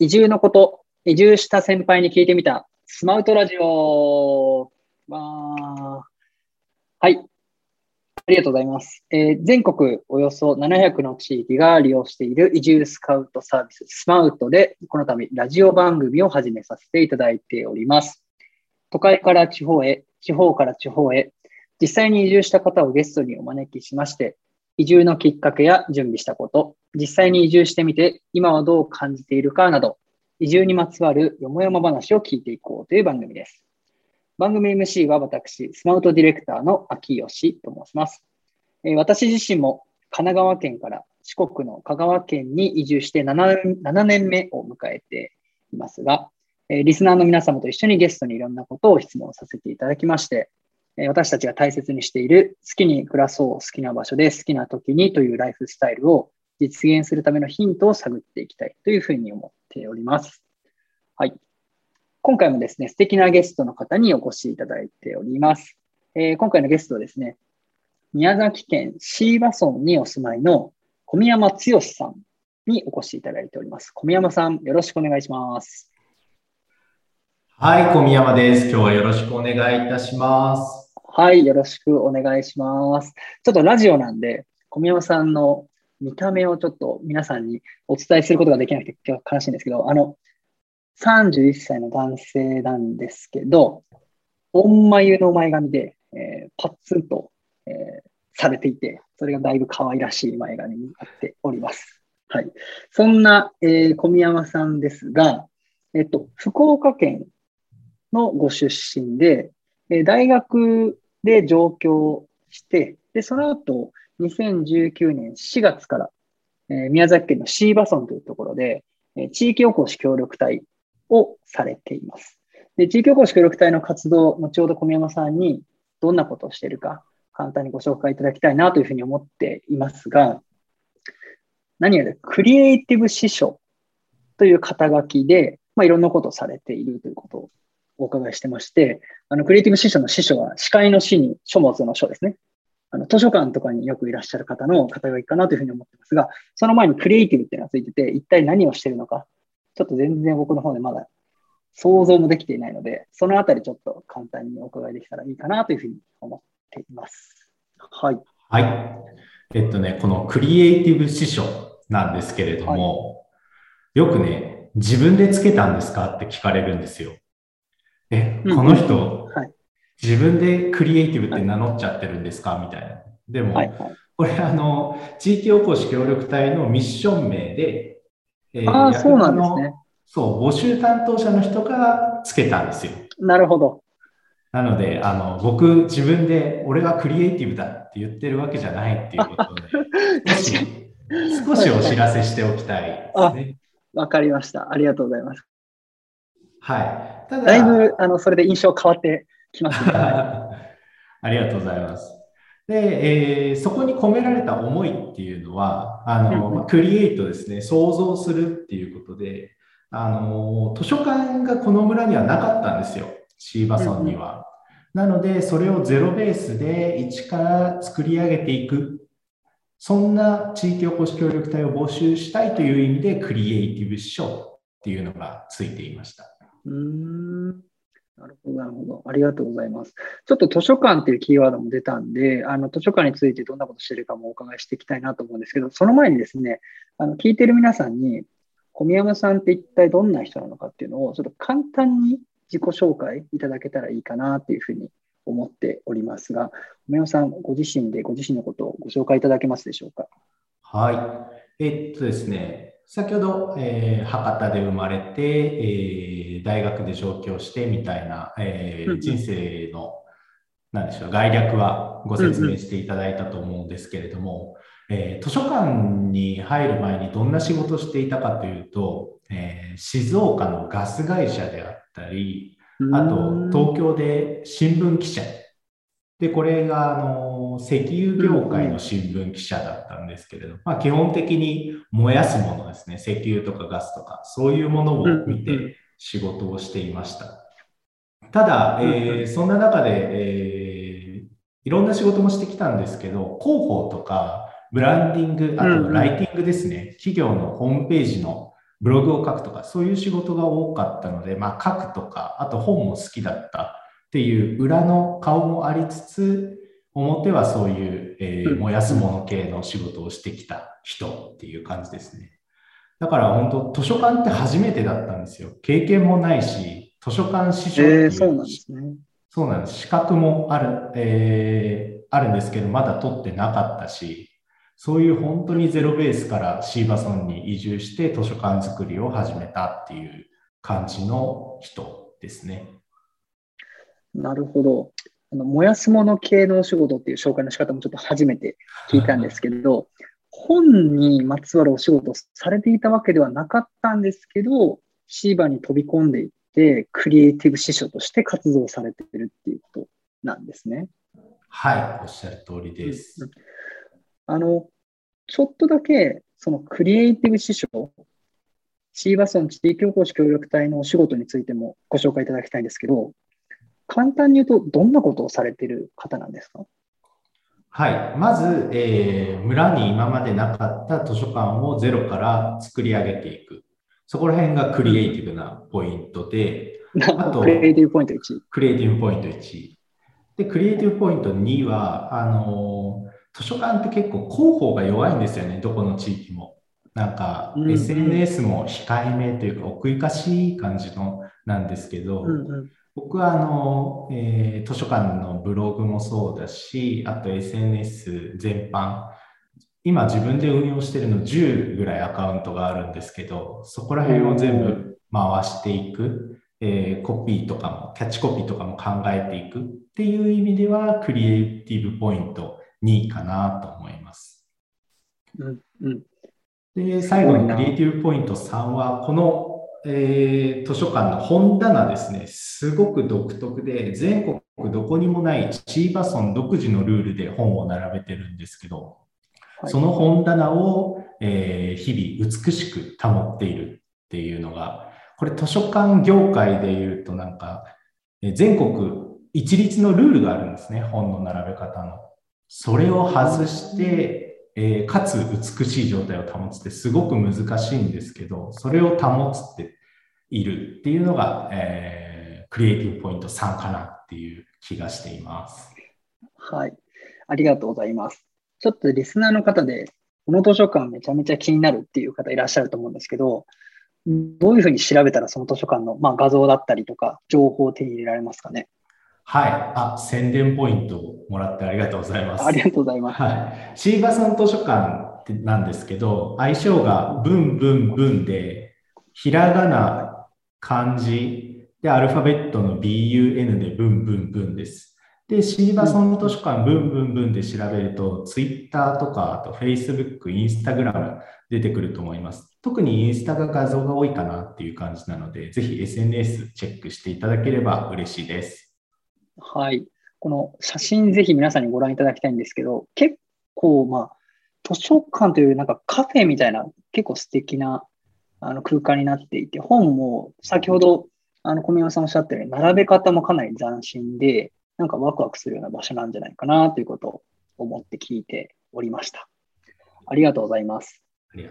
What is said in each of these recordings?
移住のこと、移住した先輩に聞いてみた、スマウトラジオ。わはい。ありがとうございます。えー、全国およそ700の地域が利用している移住スカウトサービススマウトで、この度ラジオ番組を始めさせていただいております。都会から地方へ、地方から地方へ、実際に移住した方をゲストにお招きしまして、移住のきっかけや準備したこと、実際に移住してみて今はどう感じているかなど、移住にまつわるよもやま話を聞いていこうという番組です。番組 MC は私、スマートディレクターの秋吉と申します。え、私自身も神奈川県から四国の香川県に移住して 7, 7年目を迎えていますが、え、リスナーの皆様と一緒にゲストにいろんなことを質問させていただきまして、私たちが大切にしている好きに暮らそう、好きな場所で好きな時にというライフスタイルを実現するためのヒントを探っていきたいというふうに思っております。はい。今回もですね、素敵なゲストの方にお越しいただいております。えー、今回のゲストはですね、宮崎県椎葉村にお住まいの小宮山剛さんにお越しいただいております。小宮山さん、よろしくお願いします。はい、小宮山です。今日はよろしくお願いいたします。はい、よろしくお願いします。ちょっとラジオなんで、小宮山さんの見た目をちょっと皆さんにお伝えすることができなくて今日悲しいんですけど、あの、31歳の男性なんですけど、御眉の前髪で、えー、パッツンと、えー、されていて、それがだいぶ可愛らしい前髪になっております。はい。そんな、えー、小宮山さんですが、えっと、福岡県のご出身で、え大学で上京して、で、その後、2019年4月から、え、宮崎県の椎葉村というところで、え、地域おこし協力隊をされています。で、地域おこし協力隊の活動、後ほど小宮山さんにどんなことをしているか、簡単にご紹介いただきたいなというふうに思っていますが、何よりクリエイティブ司書という肩書きで、まあ、いろんなことをされているということお伺いしてまして、あの、クリエイティブ司書の司書は、司会の司に書物の書ですね。あの、図書館とかによくいらっしゃる方の肩書きかなというふうに思ってますが、その前にクリエイティブっていうのがついてて、一体何をしているのか、ちょっと全然僕の方でまだ想像もできていないので、そのあたりちょっと簡単にお伺いできたらいいかなというふうに思っています。はい。はい。えっとね、このクリエイティブ師匠なんですけれども、はい、よくね、自分でつけたんですかって聞かれるんですよ。え、この人、はい、自分でクリエイティブって名乗っちゃってるんですか？みたいな。でも、はいはい、これあの、地域おこし協力隊のミッション名で、えー、ああ、そうなんですね。そう、募集担当者の人がつけたんですよ。なるほど。なので、あの、僕、自分で、俺がクリエイティブだって言ってるわけじゃないっていうことで、少し、少しお知らせしておきたいですね。わかりました。ありがとうございます。はい。ただ、だいぶ、あの、それで印象変わってきます、ね、ありがとうございます。で、えー、そこに込められた思いっていうのは、あの、まあ、クリエイトですね、想像するっていうことで、あの、図書館がこの村にはなかったんですよ、シーバソンには。なので、それをゼロベースで一から作り上げていく。そんな地域おこし協力隊を募集したいという意味で、クリエイティブ賞っていうのがついていました。うんなるほど、なるほど。ありがとうございます。ちょっと図書館っていうキーワードも出たんで、あの図書館についてどんなことしてるかもお伺いしていきたいなと思うんですけど、その前にですね、あの聞いてる皆さんに、小宮山さんって一体どんな人なのかっていうのを、ちょっと簡単に自己紹介いただけたらいいかなっていうふうに思っておりますが、小宮山さん、ご自身でご自身のことをご紹介いただけますでしょうか？はい。えっとですね、先ほど、えー、博多で生まれて、えー、大学で上京してみたいな、えー、人生の、なんでしょう、概略はご説明していただいたと思うんですけれども、えー、図書館に入る前にどんな仕事をしていたかというと、えー、静岡のガス会社であったり、あと東京で新聞記者。で、これが、あの、石油業界の新聞記者だったんですけれど、まあ、基本的に燃やすものですね、石油とかガスとか、そういうものを見て仕事をしていました。ただ、えー、そんな中で、えー、いろんな仕事もしてきたんですけど、広報とか、ブランディング、あとライティングですね、企業のホームページのブログを書くとか、そういう仕事が多かったので、まあ、書くとか、あと本も好きだったっていう裏の顔もありつつ、表はそういう、えー、燃やすもの系の仕事をしてきた人っていう感じですね。だから本当、図書館って初めてだったんですよ。経験もないし、図書館師匠っていう、えー、そうなんですね。そうなんです。資格もある、えー、あるんですけど、まだ取ってなかったし、そういう本当にゼロベースからシーバソンに移住して図書館作りを始めたっていう感じの人ですね。なるほど。あの燃やすもの系のお仕事っていう紹介の仕方もちょっと初めて聞いたんですけど、本にまつわるお仕事をされていたわけではなかったんですけど、シーバに飛び込んでいって、クリエイティブ師匠として活動されているっていうことなんですね。はい、おっしゃる通りです。うんあの、ちょっとだけ、そのクリエイティブ師匠、シーバソン地域おこし協力隊のお仕事についてもご紹介いただきたいんですけど、簡単に言うと、どんなことをされている方なんですか？はい。まず、えー、村に今までなかった図書館をゼロから作り上げていく。そこら辺がクリエイティブなポイントで、あと、クリエイティブポイント1。クリエイティブポイント1。で、クリエイティブポイント2は、あの図書館って結構広報が弱いんですよね、どこの地域も。なんか、SNS も控えめというか奥ゆかしい感じのなんですけど、うんうん、僕はあの、えー、図書館のブログもそうだし、あと SNS 全般、今自分で運用してるの10ぐらいアカウントがあるんですけど、そこら辺を全部回していく、えー、コピーとかも、キャッチコピーとかも考えていく。っていう意味では、クリエイティブポイント2かなと思います。うんうん、で最後にクリエイティブポイント3は、この、えー、図書館の本棚ですね、すごく独特で、全国どこにもないチーバソン独自のルールで本を並べてるんですけど、はい、その本棚を、えー、日々美しく保っているっていうのが、これ図書館業界でいうとなんか、全国一律のルールがあるんですね、本の並べ方の。それを外して、えー、かつ美しい状態を保つってすごく難しいんですけど、それを保つっているっていうのが、えー、クリエイティブポイント3かなっていう気がしています。はい。ありがとうございます。ちょっとリスナーの方で、この図書館めちゃめちゃ気になるっていう方いらっしゃると思うんですけど、どういうふうに調べたらその図書館の、まあ、画像だったりとか情報を手に入れられますかね？はい。あ、宣伝ポイントをもらってありがとうございます。ありがとうございます。はい。シーバさん図書館なんですけど、愛称がブンブンブンで、ひらがな、漢字、で、アルファベットの BUN でブンブンブンです。で、シーバソン図書館ブンブンブンで調べると、Twitter とか、あと Facebook、Instagram 出てくると思います。特にインスタが画像が多いかなっていう感じなので、ぜひ SNS チェックしていただければ嬉しいです。はい。この写真ぜひ皆さんにご覧いただきたいんですけど、結構、まあ、図書館というなんかカフェみたいな結構素敵なあの空間になっていて、本も先ほどあの小宮さんおっしゃったように並べ方もかなり斬新で、なんかワクワクするような場所なんじゃないかなということを思って聞いておりました。ありがとうございます。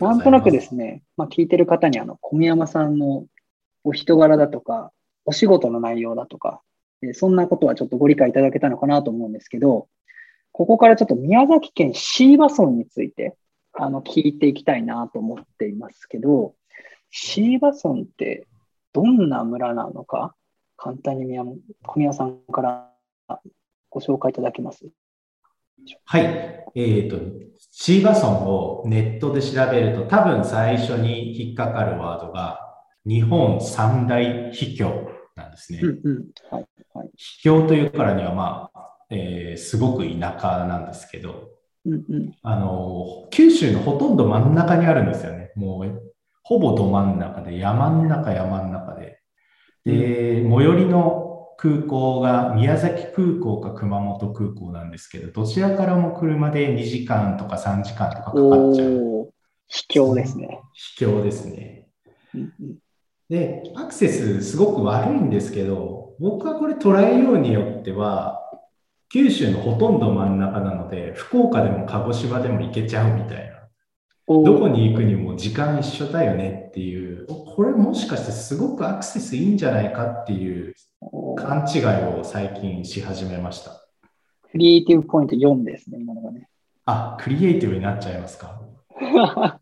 なんとなくですね、まあ、聞いてる方にあの小宮山さんのお人柄だとか、お仕事の内容だとか、そんなことはちょっとご理解いただけたのかなと思うんですけど、ここからちょっと宮崎県椎葉村についてあの聞いていきたいなと思っていますけど、椎葉村ってどんな村なのか、簡単に宮小宮さんからご紹介いただけます？はい。えっ、ー、と、椎葉村をネットで調べると、多分最初に引っかかるワードが、日本三大秘境なんですね。秘境というからには、まあえー、すごく田舎なんですけど、うんうん、あの九州のほとんど真ん中にあるんですよね。もうほぼど真ん中で、山ん中、山ん中で。で、最寄りの空港が宮崎空港か熊本空港なんですけど、どちらからも車で2時間とか3時間とかかかっちゃう。秘境ですね。秘境ですね。うんうんで、アクセスすごく悪いんですけど、僕はこれ捉えようによっては、九州のほとんど真ん中なので、福岡でも鹿児島でも行けちゃうみたいな。どこに行くにも時間一緒だよねっていう、これもしかしてすごくアクセスいいんじゃないかっていう勘違いを最近し始めました。クリエイティブポイント4ですね、今のがね。あ、クリエイティブになっちゃいますか？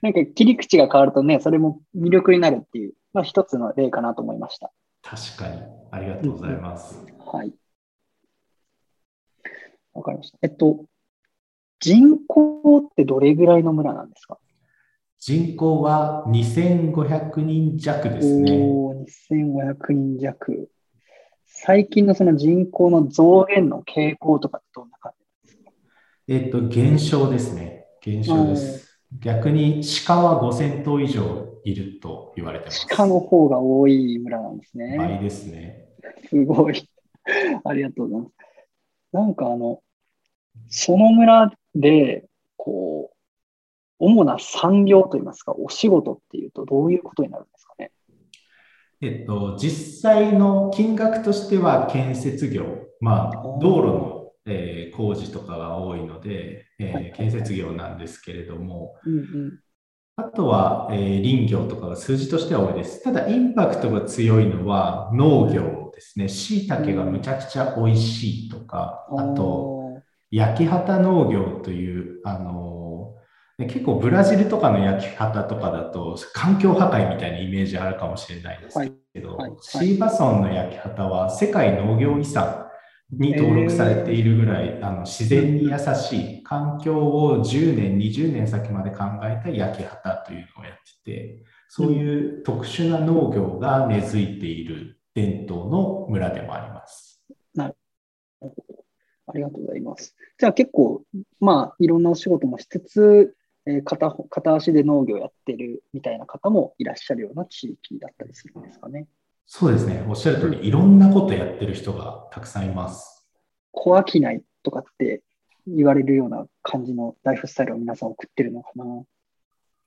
なんか切り口が変わるとね、それも魅力になるっていう、まあ、一つの例かなと思いました。確かに。ありがとうございます。はい。わかりました。えっと、人口ってどれぐらいの村なんですか？人口は2500人弱ですね。おー、2500人弱。最近のその人口の増減の傾向とかってどんな感じですか？えっと、減少ですね。減少です。逆に鹿は5000頭以上いると言われてます。鹿の方が多い村なんですね。倍ですね。すごい。ありがとうございます。なんかあの、その村で、こう、主な産業といいますか、お仕事っていうとどういうことになるんですかね？えっと、実際の金額としては建設業、まあ、道路の、えー工事とかが多いので、えーはい建設業なんですけれども、うんうん。あとは、えー林業とかが数字としては多いです。ただ、インパクトが強いのは農業ですね。椎茸がむちゃくちゃ美味しいとか、あと、焼き畑農業という、あのね結構ブラジルとかの焼き畑とかだと環境破壊みたいなイメージあるかもしれないんですけど、はいはいシーバ村の焼き畑は世界農業遺産に登録されているぐらい、あの自然に優しい環境を10年、20年先まで考えた焼き畑というのをやってて、そういう特殊な農業が根付いている伝統の村でもあります。ありがとうございます。じゃあ結構、まあ、いろんなお仕事もしつつ、えー片方片足で農業やってるみたいな方もいらっしゃるような地域だったりするんですかね。そうですね。おっしゃる通り、いろんなことやってる人がたくさんいます。小商いとかって言われるような感じのライフスタイルを皆さん送ってるのかな。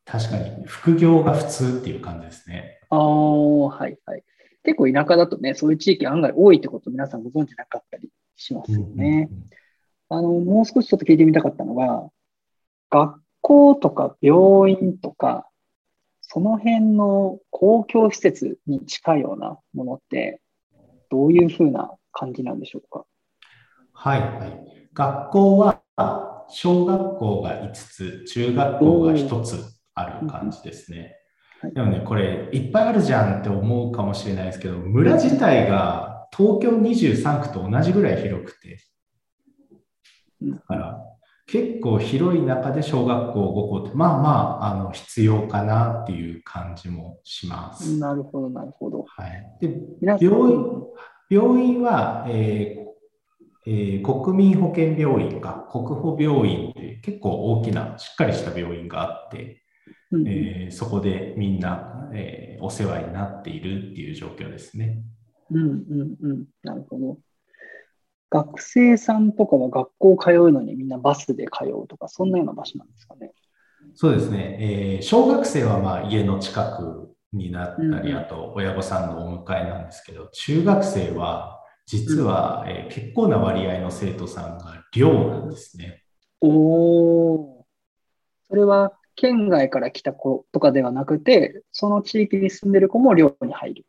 確かに、副業が普通っていう感じですね。ああ、はいはい。結構田舎だとね、そういう地域案外多いってこと皆さんご存知なかったりしますよね。あの、もう少しちょっと聞いてみたかったのが、学校とか病院とか、その辺の公共施設に近いようなものって、どういうふうな感じなんでしょうか？はいはい。学校は小学校が5つ、中学校が1つある感じですねはい。でもね、これいっぱいあるじゃんって思うかもしれないですけど、村自体が東京23区と同じぐらい広くて、うんだから結構広い中で小学校5校って、まあまあ、あの必要かなっていう感じもします。なるほど、なるほど。はい、で病院病院は、えーえー国民保険病院か国保病院という結構大きなしっかりした病院があって、うんえーそこでみんな、えーお世話になっているっていう状況ですね。うんうんうん。なるほど。学生さんとかは学校通うのにみんなバスで通うとか、そんなような場所なんですかね。そうですね、えー小学生はまあ家の近くになったり、うんうんあと親御さんのお迎えなんですけど、中学生は実は、えー結構な割合の生徒さんが寮なんですね。おお。それは県外から来た子とかではなくて、その地域に住んでる子も寮に入る。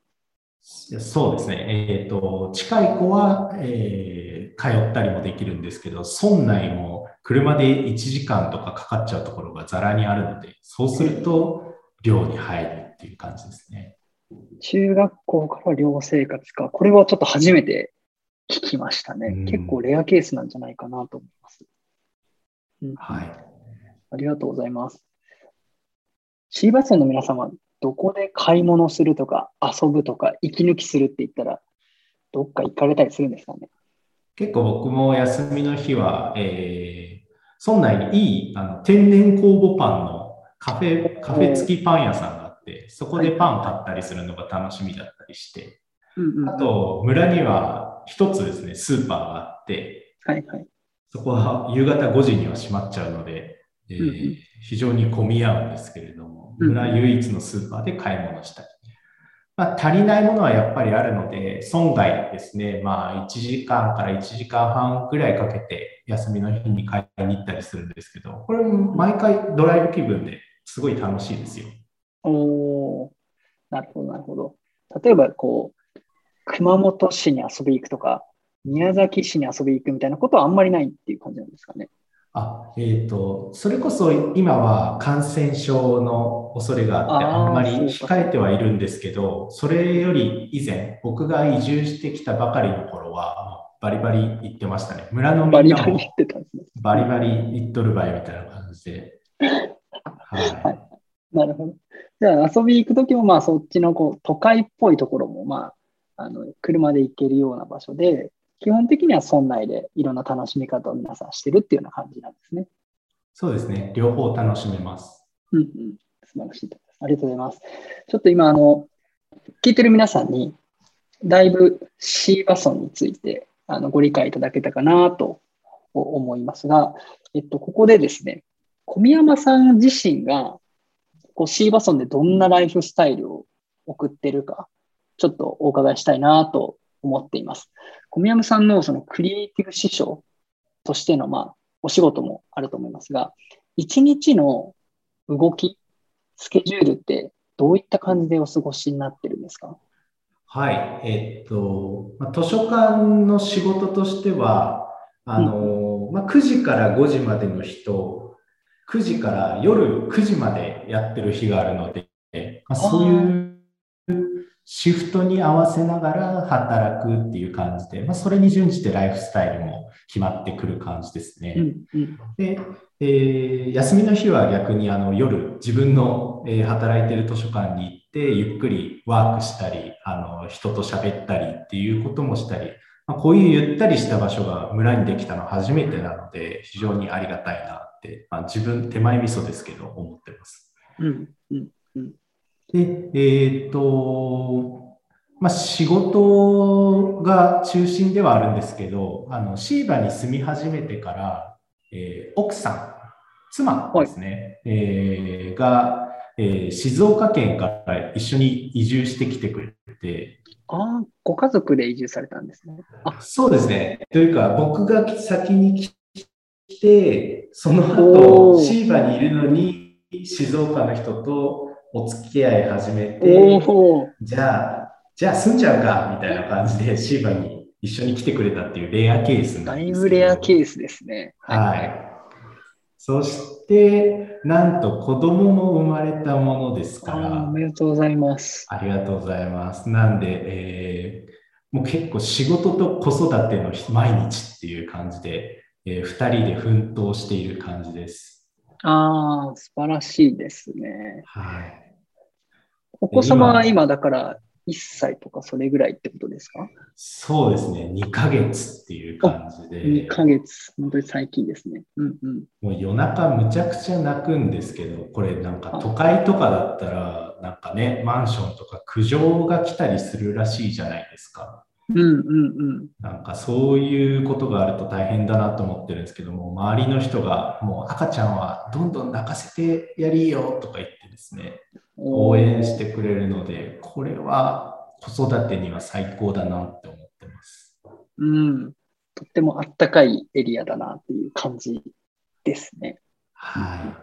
そうですね、えーと、近い子は、えー通ったりもできるんですけど、村内も車で1時間とかかかっちゃうところがざらにあるので、そうすると寮に入るっていう感じですね。中学校から寮生活か。これはちょっと初めて聞きましたね。うん結構レアケースなんじゃないかなと思います。うんはい。ありがとうございます。シーバス村の皆様、どこで買い物するとか遊ぶとか息抜きするって言ったら、どっか行かれたりするんですかね？結構僕も休みの日は、えー、村内にいいあの天然酵母パンのカフェ、カフェ付きパン屋さんがあって、そこでパン買ったりするのが楽しみだったりして、うんうん。あと村には一つですね、スーパーがあって、はいはい。そこは夕方5時には閉まっちゃうので、えー非常に混み合うんですけれども、うん。村唯一のスーパーで買い物したり、まあ、足りないものはやっぱりあるので、損害ですね。まあ、1時間から1時間半ぐらいかけて、休みの日に買いに行ったりするんですけど、これ毎回ドライブ気分ですごい楽しいですよ。おなるほど、なるほど。例えば、こう、熊本市に遊び行くとか、宮崎市に遊び行くみたいなことはあんまりないっていう感じなんですかね。あ、えっ、と、それこそ今は感染症の恐れがあって、あんまり控えてはいるんですけど、それより以前、僕が移住してきたばかりの頃は、バリバリ行ってましたね。村のみんなもバリバリ言ってたんですね。バリバリ行っとるばいみたいな感じで。はい。なるほど。じゃあ遊び行くときも、まあそっちのこう都会っぽいところも、まあ、あの車で行けるような場所で、基本的には村内でいろんな楽しみ方を皆さんしてるっていうような感じなんですね。そうですね。両方楽しめます。うんうん。素晴らしいと思います。ありがとうございます。ちょっと今、あの、聞いてる皆さんに、だいぶシーバソンについてあのご理解いただけたかなと思いますが、えっと、ここでですね、小宮山さん自身がこうシーバソンでどんなライフスタイルを送ってるか、ちょっとお伺いしたいなと思っています。小宮山さんのそのクリエイティブ師匠としての、まあ、お仕事もあると思いますが、一日の動き、スケジュールってどういった感じでお過ごしになってるんですか？はい。えっと、まあ図書館の仕事としては、あの、まあ、9時から5時までの人、9時から夜9時までやってる日があるので、まあ、そういうシフトに合わせながら働くっていう感じで、まあ、それに準じてライフスタイルも決まってくる感じですね。うんうんで、えー休みの日は逆にあの夜自分の、えー働いてる図書館に行ってゆっくりワークしたりあの人と喋ったりっていうこともしたり、まあ、こういうゆったりした場所が村にできたのは初めてなので非常にありがたいなって、まあ、自分手前味噌ですけど思ってます。うんうんで、えっ、と、まあ、仕事が中心ではあるんですけど、あの、シーバに住み始めてから、えー奥さん、妻ですね、えーが、えー静岡県から一緒に移住してきてくれて、ああ、ご家族で移住されたんですね。あ、そうですね。というか、僕が先に来て、その後、シーバにいるのに、静岡の人とお付き合い始めて、じゃあ、じゃあ住んじゃうか、みたいな感じでシーバに一緒に来てくれたっていうレアケースなだんですけど。いぶレアケースですね。はい。そして、なんと子供も生まれたものですかあーおら、めでとうございます。ありがとうございます。なんで、えーもう結構仕事と子育ての毎日っていう感じで、えー二人で奮闘している感じです。ああ、素晴らしいですね。はい。お子様は今だから1歳とかそれぐらいってことですか？そうですね。2ヶ月っていう感じで。?2 ヶ月。本当に最近ですね。うんうん。もう夜中むちゃくちゃ泣くんですけど、これなんか都会とかだったら、なんかね、マンションとか苦情が来たりするらしいじゃないですか。うんうんうん。なんかそういうことがあると大変だなと思ってるんですけども、周りの人がもう赤ちゃんはどんどん泣かせてやりよとか言ってですね、応援してくれるので、これは子育てには最高だなって思ってます。うん。とってもあったかいエリアだなっていう感じですね。は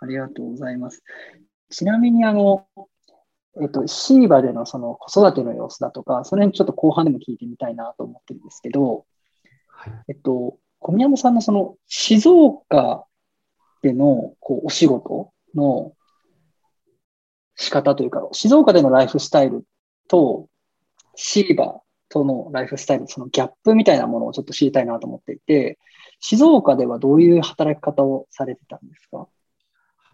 ありがとうございます。ちなみに、あの、えっと、シーバでのその子育ての様子だとか、その辺ちょっと後半でも聞いてみたいなと思ってるんですけど、い。はい、えっと、小宮山さんのその静岡でのこうお仕事の仕方というか、静岡でのライフスタイルとシーバとのライフスタイル、そのギャップみたいなものをちょっと知りたいなと思っていて、静岡ではどういう働き方をされてたんですか？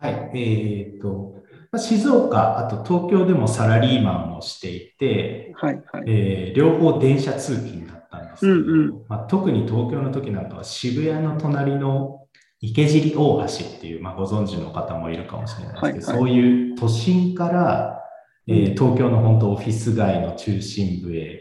はい、えっ、と、まあ静岡、あと東京でもサラリーマンをしていて、はい、はい。えー両方電車通勤だったんですけど、うんうん。まあ、特に東京の時なんかは渋谷の隣の池尻大橋っていう、まあ、ご存知の方もいるかもしれないですけど、はいはい。そういう都心から、えーうん。東京の本当オフィス街の中心部へ、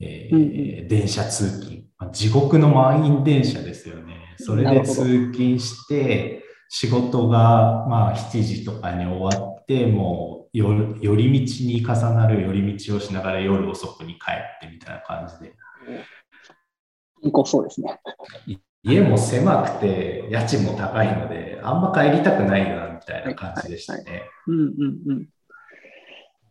えーうん電車通勤、まあ、地獄の満員電車ですよね。それで通勤して、仕事がまあ7時とかに終わって、もう寄り道に重なる寄り道をしながら夜遅くに帰ってみたいな感じで。健康そうですね。家も狭くて家賃も高いので、あんま帰りたくないなみたいな感じでしたね。うんうんうん。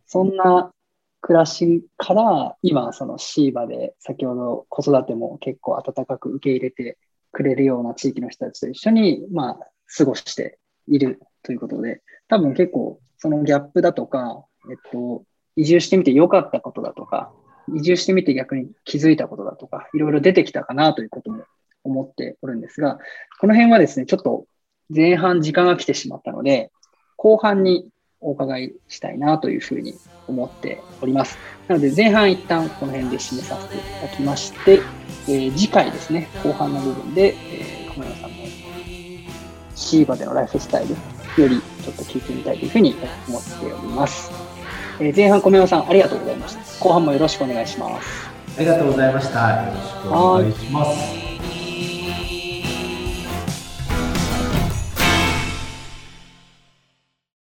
そんな暮らしから、今、そのシーバで先ほど子育ても結構温かく受け入れてくれるような地域の人たちと一緒に、まあ、過ごしているということで、多分結構そのギャップだとか、えっと、移住してみて良かったことだとか、移住してみて逆に気づいたことだとか、いろいろ出てきたかなということも思っておるんですが、この辺はですね、ちょっと前半時間が来てしまったので、後半にお伺いしたいなというふうに思っております。なので前半一旦この辺で締めさせていただきまして、えー、次回ですね、後半の部分で、えー、小山さんのシーバでのライフスタイルよりちょっと聞いてみたいというふうに思っております。えー、前半小山さんありがとうございました。後半もよろしくお願いします。ありがとうございました。よろしくお願いします。